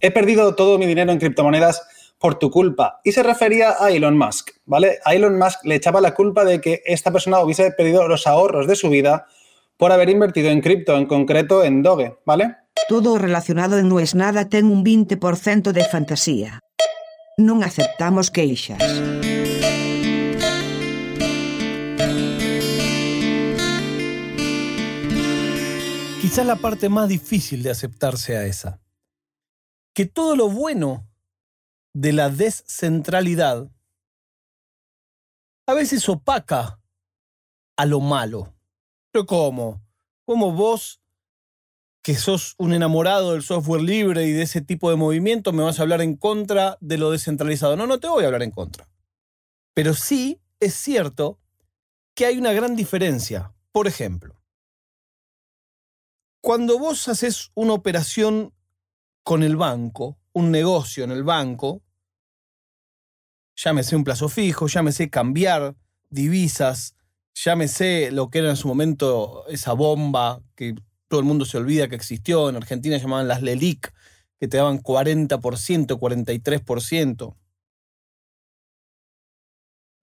he perdido todo mi dinero en criptomonedas por tu culpa. Y se refería a Elon Musk, ¿vale? A Elon Musk le echaba la culpa de que esta persona hubiese perdido los ahorros de su vida por haber invertido en cripto, en concreto en Doge, ¿vale? Todo relacionado en No es nada ten un 20% de fantasía. Non aceptamos queixas. Quizás la parte más difícil de aceptar sea esa. Que todo lo bueno de la descentralidad a veces opaca a lo malo. Pero ¿cómo? ¿Cómo vos que sos un enamorado del software libre y de ese tipo de movimiento, me vas a hablar en contra de lo descentralizado. No, no te voy a hablar en contra. Pero sí es cierto que hay una gran diferencia. Por ejemplo, cuando vos haces una operación con el banco, un negocio en el banco, llámese un plazo fijo, llámese cambiar divisas, llámese lo que era en su momento esa bomba que todo el mundo se olvida que existió. En Argentina llamaban las LELIC, que te daban 40%, 43%.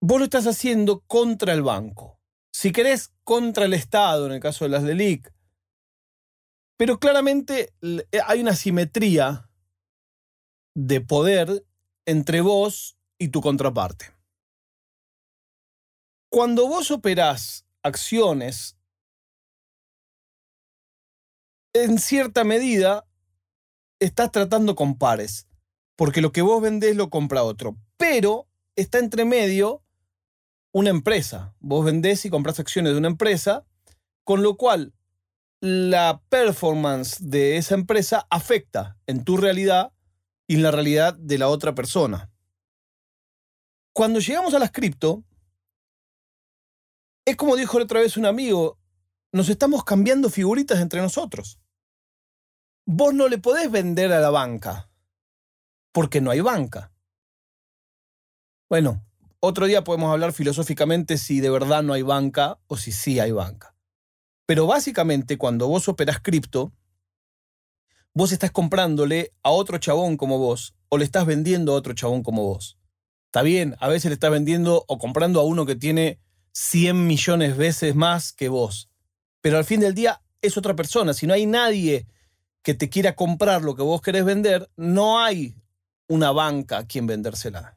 Vos lo estás haciendo contra el banco. Si querés, contra el Estado, en el caso de las LELIC. Pero claramente eh, hay una simetría de poder entre vos y tu contraparte. Cuando vos operás acciones en cierta medida estás tratando con pares, porque lo que vos vendés lo compra otro, pero está entre medio una empresa. Vos vendés y compras acciones de una empresa, con lo cual la performance de esa empresa afecta en tu realidad y en la realidad de la otra persona. Cuando llegamos a las cripto, es como dijo otra vez un amigo, nos estamos cambiando figuritas entre nosotros vos no le podés vender a la banca, porque no hay banca. Bueno, otro día podemos hablar filosóficamente si de verdad no hay banca o si sí hay banca. Pero básicamente cuando vos operás cripto, vos estás comprándole a otro chabón como vos o le estás vendiendo a otro chabón como vos. Está bien, a veces le estás vendiendo o comprando a uno que tiene 100 millones veces más que vos. Pero al fin del día es otra persona. Si no hay nadie que te quiera comprar lo que vos querés vender, no hay una banca a quien vendérsela.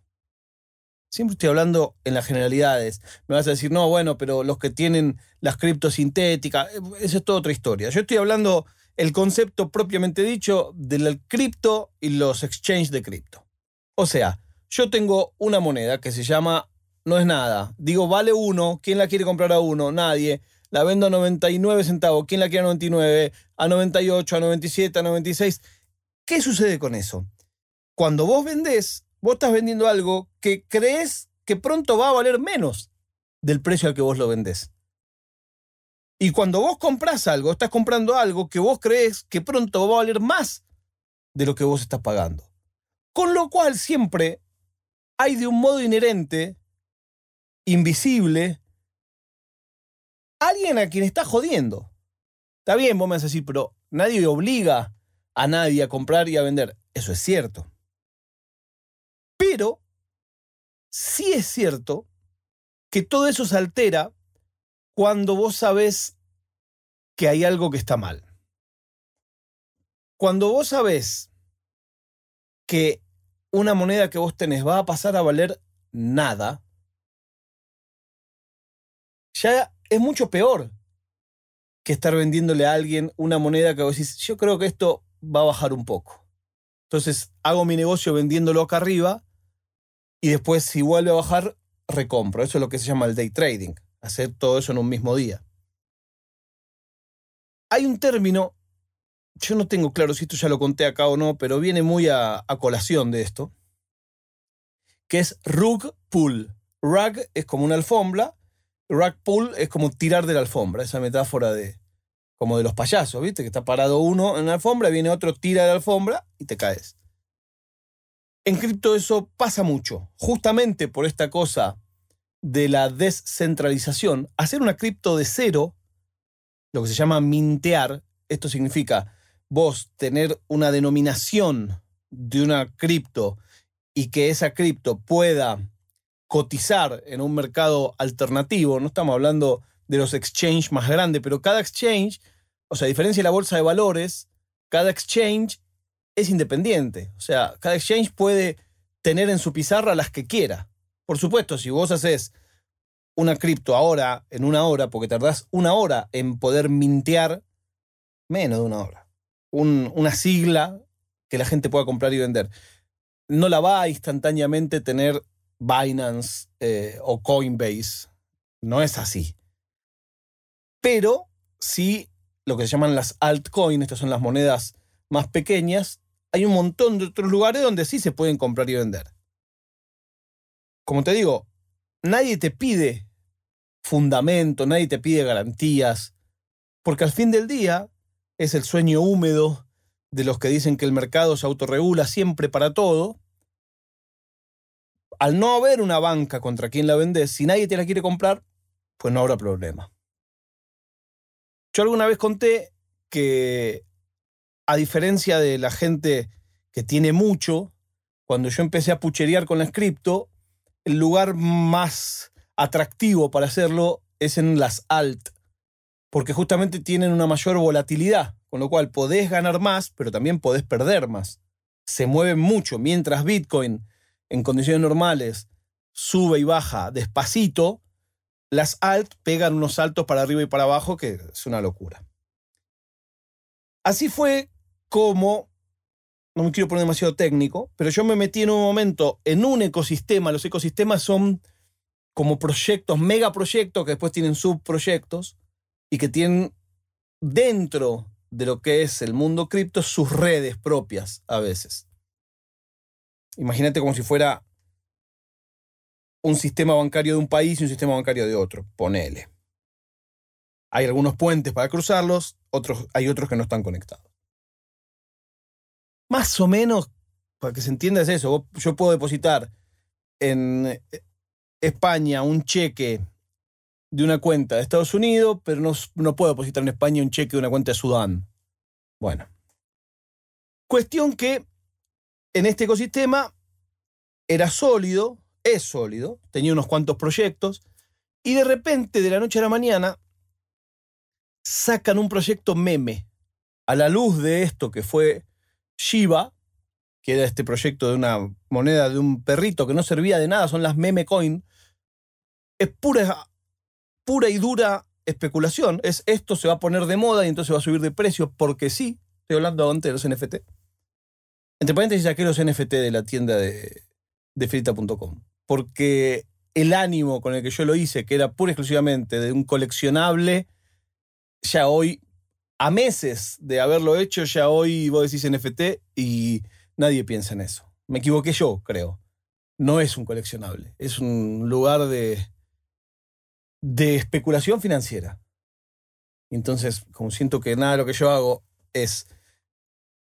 Siempre estoy hablando en las generalidades. Me vas a decir, no, bueno, pero los que tienen las criptos sintéticas, eh, eso es toda otra historia. Yo estoy hablando el concepto propiamente dicho del cripto y los exchanges de cripto. O sea, yo tengo una moneda que se llama, no es nada, digo, vale uno, ¿quién la quiere comprar a uno? Nadie la vendo a 99 centavos. ¿Quién la quiere a 99? A 98, a 97, a 96. ¿Qué sucede con eso? Cuando vos vendés, vos estás vendiendo algo que crees que pronto va a valer menos del precio al que vos lo vendés. Y cuando vos compras algo, estás comprando algo que vos crees que pronto va a valer más de lo que vos estás pagando. Con lo cual siempre hay de un modo inherente, invisible, alguien a quien está jodiendo. Está bien, vos me vas a decir, pero nadie obliga a nadie a comprar y a vender. Eso es cierto. Pero sí es cierto que todo eso se altera cuando vos sabés que hay algo que está mal. Cuando vos sabés que una moneda que vos tenés va a pasar a valer nada, ya es mucho peor que estar vendiéndole a alguien una moneda que vos decís, yo creo que esto va a bajar un poco. Entonces hago mi negocio vendiéndolo acá arriba y después si vuelve a bajar, recompro. Eso es lo que se llama el day trading, hacer todo eso en un mismo día. Hay un término, yo no tengo claro si esto ya lo conté acá o no, pero viene muy a, colación de esto, que es rug pull. Rug es como una alfombra Rug pull es como tirar de la alfombra, esa metáfora de como de los payasos, ¿viste? Que está parado uno en la alfombra, viene otro, tira de la alfombra y te caes. En cripto eso pasa mucho, justamente por esta cosa de la descentralización. Hacer una cripto de cero, lo que se llama mintear, esto significa vos tener una denominación de una cripto y que esa cripto pueda cotizar en un mercado alternativo, no estamos hablando de los exchanges más grandes, pero cada exchange, o sea, a diferencia de la bolsa de valores, cada exchange es independiente. O sea, cada exchange puede tener en su pizarra las que quiera. Por supuesto, si vos haces una cripto ahora, en una hora, porque tardás una hora en poder mintear, menos de una hora, una sigla que la gente pueda comprar y vender. No la va a instantáneamente tener Binance eh, o Coinbase. No es así. Pero sí, lo que se llaman las altcoins, estas son las monedas más pequeñas, hay un montón de otros lugares donde sí se pueden comprar y vender. Como te digo, nadie te pide fundamento, nadie te pide garantías, porque al fin del día es el sueño húmedo de los que dicen que el mercado se autorregula siempre para todo. Al no haber una banca contra quien la vendes, si nadie te la quiere comprar, pues no habrá problema. Yo alguna vez conté que, a diferencia de la gente que tiene mucho, cuando yo empecé a pucherear con la cripto, el lugar más atractivo para hacerlo es en las alt, porque justamente tienen una mayor volatilidad, con lo cual podés ganar más, pero también podés perder más. Se mueven mucho, mientras Bitcoin en condiciones normales sube y baja despacito, las alt pegan unos saltos para arriba y para abajo que es una locura. Así fue como, no me quiero poner demasiado técnico, pero yo me metí en un momento en un ecosistema. Los ecosistemas son como proyectos, megaproyectos que después tienen subproyectos y que tienen dentro de lo que es el mundo cripto sus redes propias a veces. Imagínate como si fuera un sistema bancario de un país y un sistema bancario de otro, ponele. Hay algunos puentes para cruzarlos, otros, hay otros que no están conectados. Más o menos, para que se entienda es eso, yo puedo depositar en eh, España un cheque de una cuenta de Estados Unidos, pero no, no puedo depositar en España un cheque de una cuenta de Sudán. Bueno. Cuestión que en este ecosistema era sólido, es sólido, tenía unos cuantos proyectos, y de repente, de la noche a la mañana, sacan un proyecto meme. A la luz de esto que fue Shiba, que era este proyecto de una moneda de un perrito que no servía de nada, son las meme coin, es pura, pura y dura especulación. Es esto se va a poner de moda y entonces va a subir de precio porque sí. Estoy hablando antes de los NFT. Entre paréntesis, saqué los NFT de la tienda de, de frita.com porque el ánimo con el que yo lo hice, que era pura y exclusivamente de un coleccionable, ya hoy, a meses de haberlo hecho, ya hoy vos decís NFT y nadie piensa en eso. Me equivoqué yo, creo. No es un coleccionable, es un lugar de, de especulación financiera. Entonces, como siento que nada de lo que yo hago es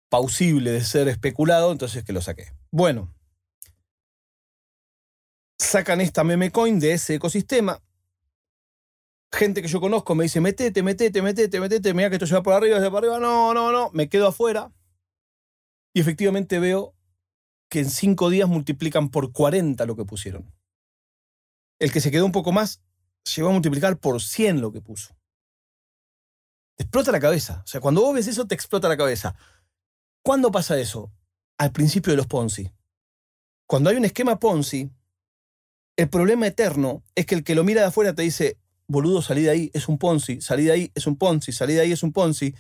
pausible de ser especulado, entonces que lo saqué. Bueno, sacan esta meme coin de ese ecosistema. Gente que yo conozco me dice, metete, metete, metete, metete, mira que esto se va arriba, se va por arriba. No, no, no, me quedo afuera. Y efectivamente veo que en cinco días multiplican por 40 lo que pusieron. El que se quedó un poco más llegó a multiplicar por 100 lo que puso. Te explota la cabeza. O sea, cuando vos ves eso, te explota la cabeza. ¿Cuándo pasa eso? Al principio de los Ponzi. Cuando hay un esquema Ponzi, el problema eterno es que el que lo mira de afuera te dice, boludo, salí de ahí, es un Ponzi, salí de ahí, es un Ponzi, salí de ahí, es un Ponzi.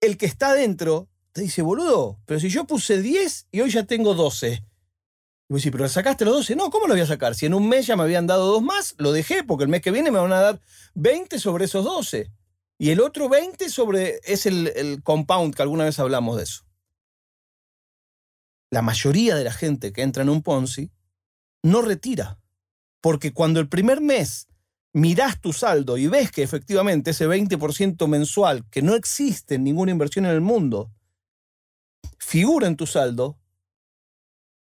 El que está adentro te dice, boludo, pero si yo puse 10 y hoy ya tengo 12. Y vos decís, pero sacaste los 12. No, ¿cómo lo voy a sacar? Si en un mes ya me habían dado dos más, lo dejé porque el mes que viene me van a dar 20 sobre esos 12. Y el otro 20 sobre, es el, el compound, que alguna vez hablamos de eso. La mayoría de la gente que entra en un Ponzi no retira porque cuando el primer mes mirás tu saldo y ves que efectivamente ese 20% mensual, que no existe en ninguna inversión en el mundo, figura en tu saldo,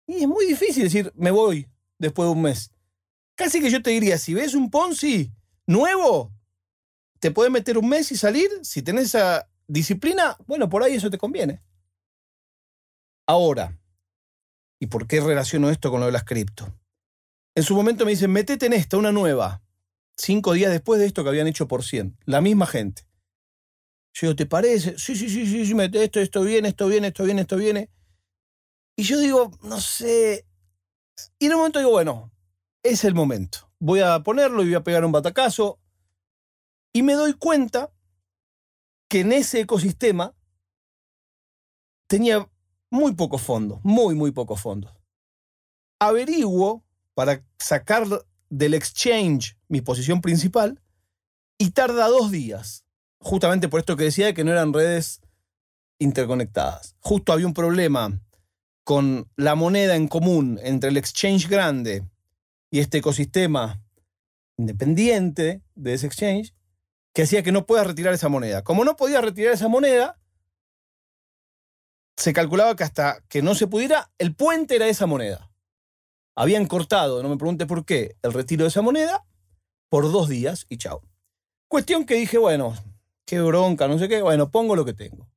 y es muy difícil decir, me voy después de un mes. Casi que yo te diría, si ves un Ponzi nuevo, te puedes meter un mes y salir. Si tenés esa disciplina, bueno, por ahí eso te conviene. Ahora, ¿Y por qué relaciono esto con lo de las cripto? En su momento me dicen, metete en esta, una nueva. Cinco días después de esto que habían hecho por 100. La misma gente. Yo digo, ¿te parece? Sí, sí, sí, sí, sí, mete esto, esto viene, esto viene, esto viene, esto viene. Y yo digo, no sé. Y en un momento digo, bueno, es el momento. Voy a ponerlo y voy a pegar un batacazo. Y me doy cuenta que en ese ecosistema tenía muy pocos fondos, muy, muy pocos fondos. Averiguo para sacar del exchange mi posición principal y tarda dos días, justamente por esto que decía que no eran redes interconectadas. Justo había un problema con la moneda en común entre el exchange grande y este ecosistema independiente de ese exchange que hacía que no pueda retirar esa moneda. Como no podía retirar esa moneda, se calculaba que hasta que no se pudiera, el puente era esa moneda. Habían cortado, no me pregunte por qué, el retiro de esa moneda por dos días y chao. Cuestión que dije, bueno, qué bronca, no sé qué, bueno, pongo lo que tengo.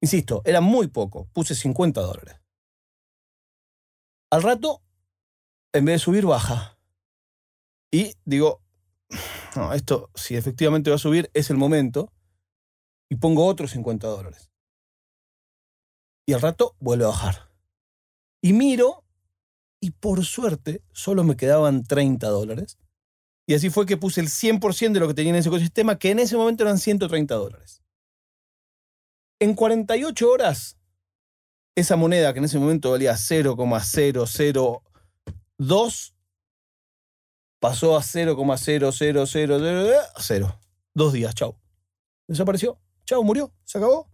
Insisto, era muy poco, puse 50 dólares. Al rato, en vez de subir, baja. Y digo, no, esto, si efectivamente va a subir, es el momento. Y pongo otros 50 dólares. Y al rato vuelve a bajar. Y miro, y por suerte, solo me quedaban 30 dólares. Y así fue que puse el 100% de lo que tenía en ese ecosistema, que en ese momento eran 130 dólares. En 48 horas, esa moneda que en ese momento valía 0,002 pasó a 0,00000 Dos días, chau. Desapareció. Chau, murió. Se acabó.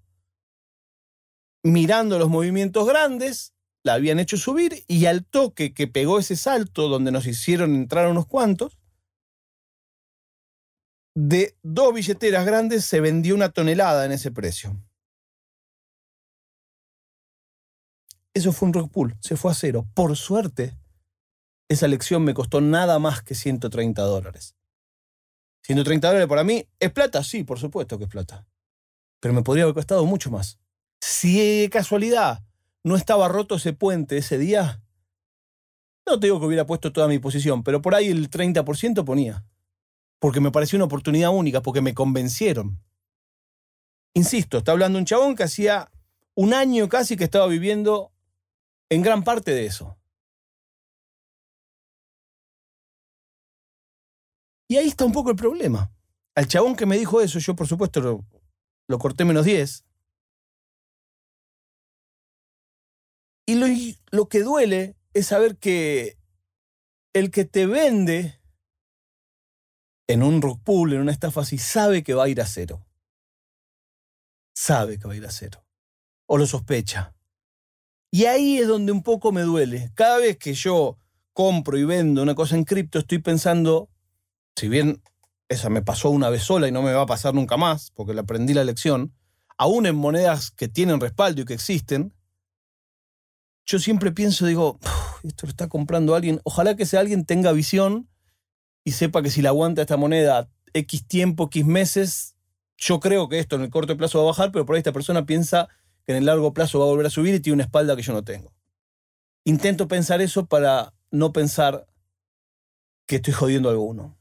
Mirando los movimientos grandes, la habían hecho subir y al toque que pegó ese salto donde nos hicieron entrar unos cuantos, de dos billeteras grandes se vendió una tonelada en ese precio. Eso fue un rock pool, se fue a cero. Por suerte, esa lección me costó nada más que 130 dólares. 130 dólares para mí, ¿es plata? Sí, por supuesto que es plata. Pero me podría haber costado mucho más. Si de casualidad no estaba roto ese puente ese día, no te digo que hubiera puesto toda mi posición, pero por ahí el 30% ponía porque me pareció una oportunidad única, porque me convencieron. Insisto, está hablando un chabón que hacía un año casi que estaba viviendo en gran parte de eso. Y ahí está un poco el problema. Al chabón que me dijo eso, yo por supuesto lo, lo corté menos 10. Y lo, lo que duele es saber que el que te vende en un rock pool, en una estafa así, sabe que va a ir a cero. Sabe que va a ir a cero. O lo sospecha. Y ahí es donde un poco me duele. Cada vez que yo compro y vendo una cosa en cripto, estoy pensando, si bien esa me pasó una vez sola y no me va a pasar nunca más, porque le aprendí la lección, aún en monedas que tienen respaldo y que existen, yo siempre pienso, digo, esto lo está comprando alguien, ojalá que ese alguien tenga visión y sepa que si la aguanta esta moneda X tiempo, X meses, yo creo que esto en el corto plazo va a bajar, pero por ahí esta persona piensa que en el largo plazo va a volver a subir y tiene una espalda que yo no tengo. Intento pensar eso para no pensar que estoy jodiendo a alguno.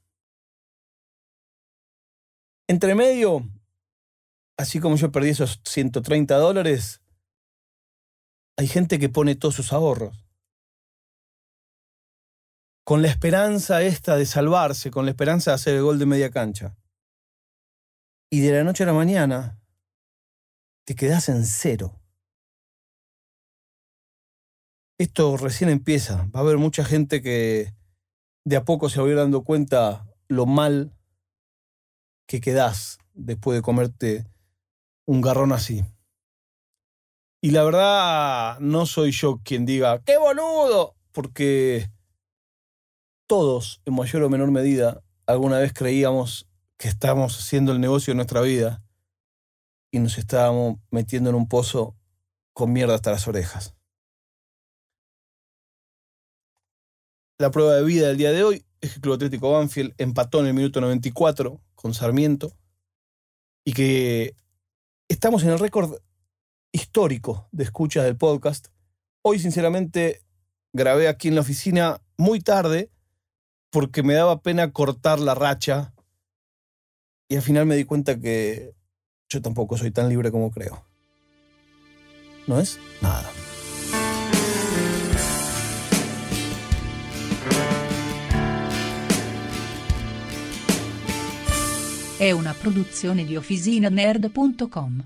Entre medio, así como yo perdí esos 130 dólares, hay gente que pone todos sus ahorros con la esperanza esta de salvarse, con la esperanza de hacer el gol de media cancha. Y de la noche a la mañana te quedas en cero. Esto recién empieza. Va a haber mucha gente que de a poco se va a ir dando cuenta lo mal que quedás después de comerte un garrón así. Y la verdad, no soy yo quien diga, ¡qué boludo! Porque todos, en mayor o menor medida, alguna vez creíamos que estábamos haciendo el negocio de nuestra vida y nos estábamos metiendo en un pozo con mierda hasta las orejas. La prueba de vida del día de hoy es que el Club Atlético Banfield empató en el minuto 94 con Sarmiento y que estamos en el récord histórico de escuchas del podcast hoy sinceramente grabé aquí en la oficina muy tarde porque me daba pena cortar la racha y al final me di cuenta que yo tampoco soy tan libre como creo. ¿No es? Nada. È una produzione di OfficinaNerd.com.